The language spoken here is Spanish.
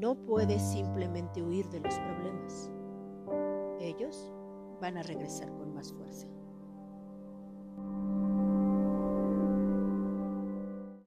No puedes simplemente huir de los problemas. Ellos van a regresar con más fuerza.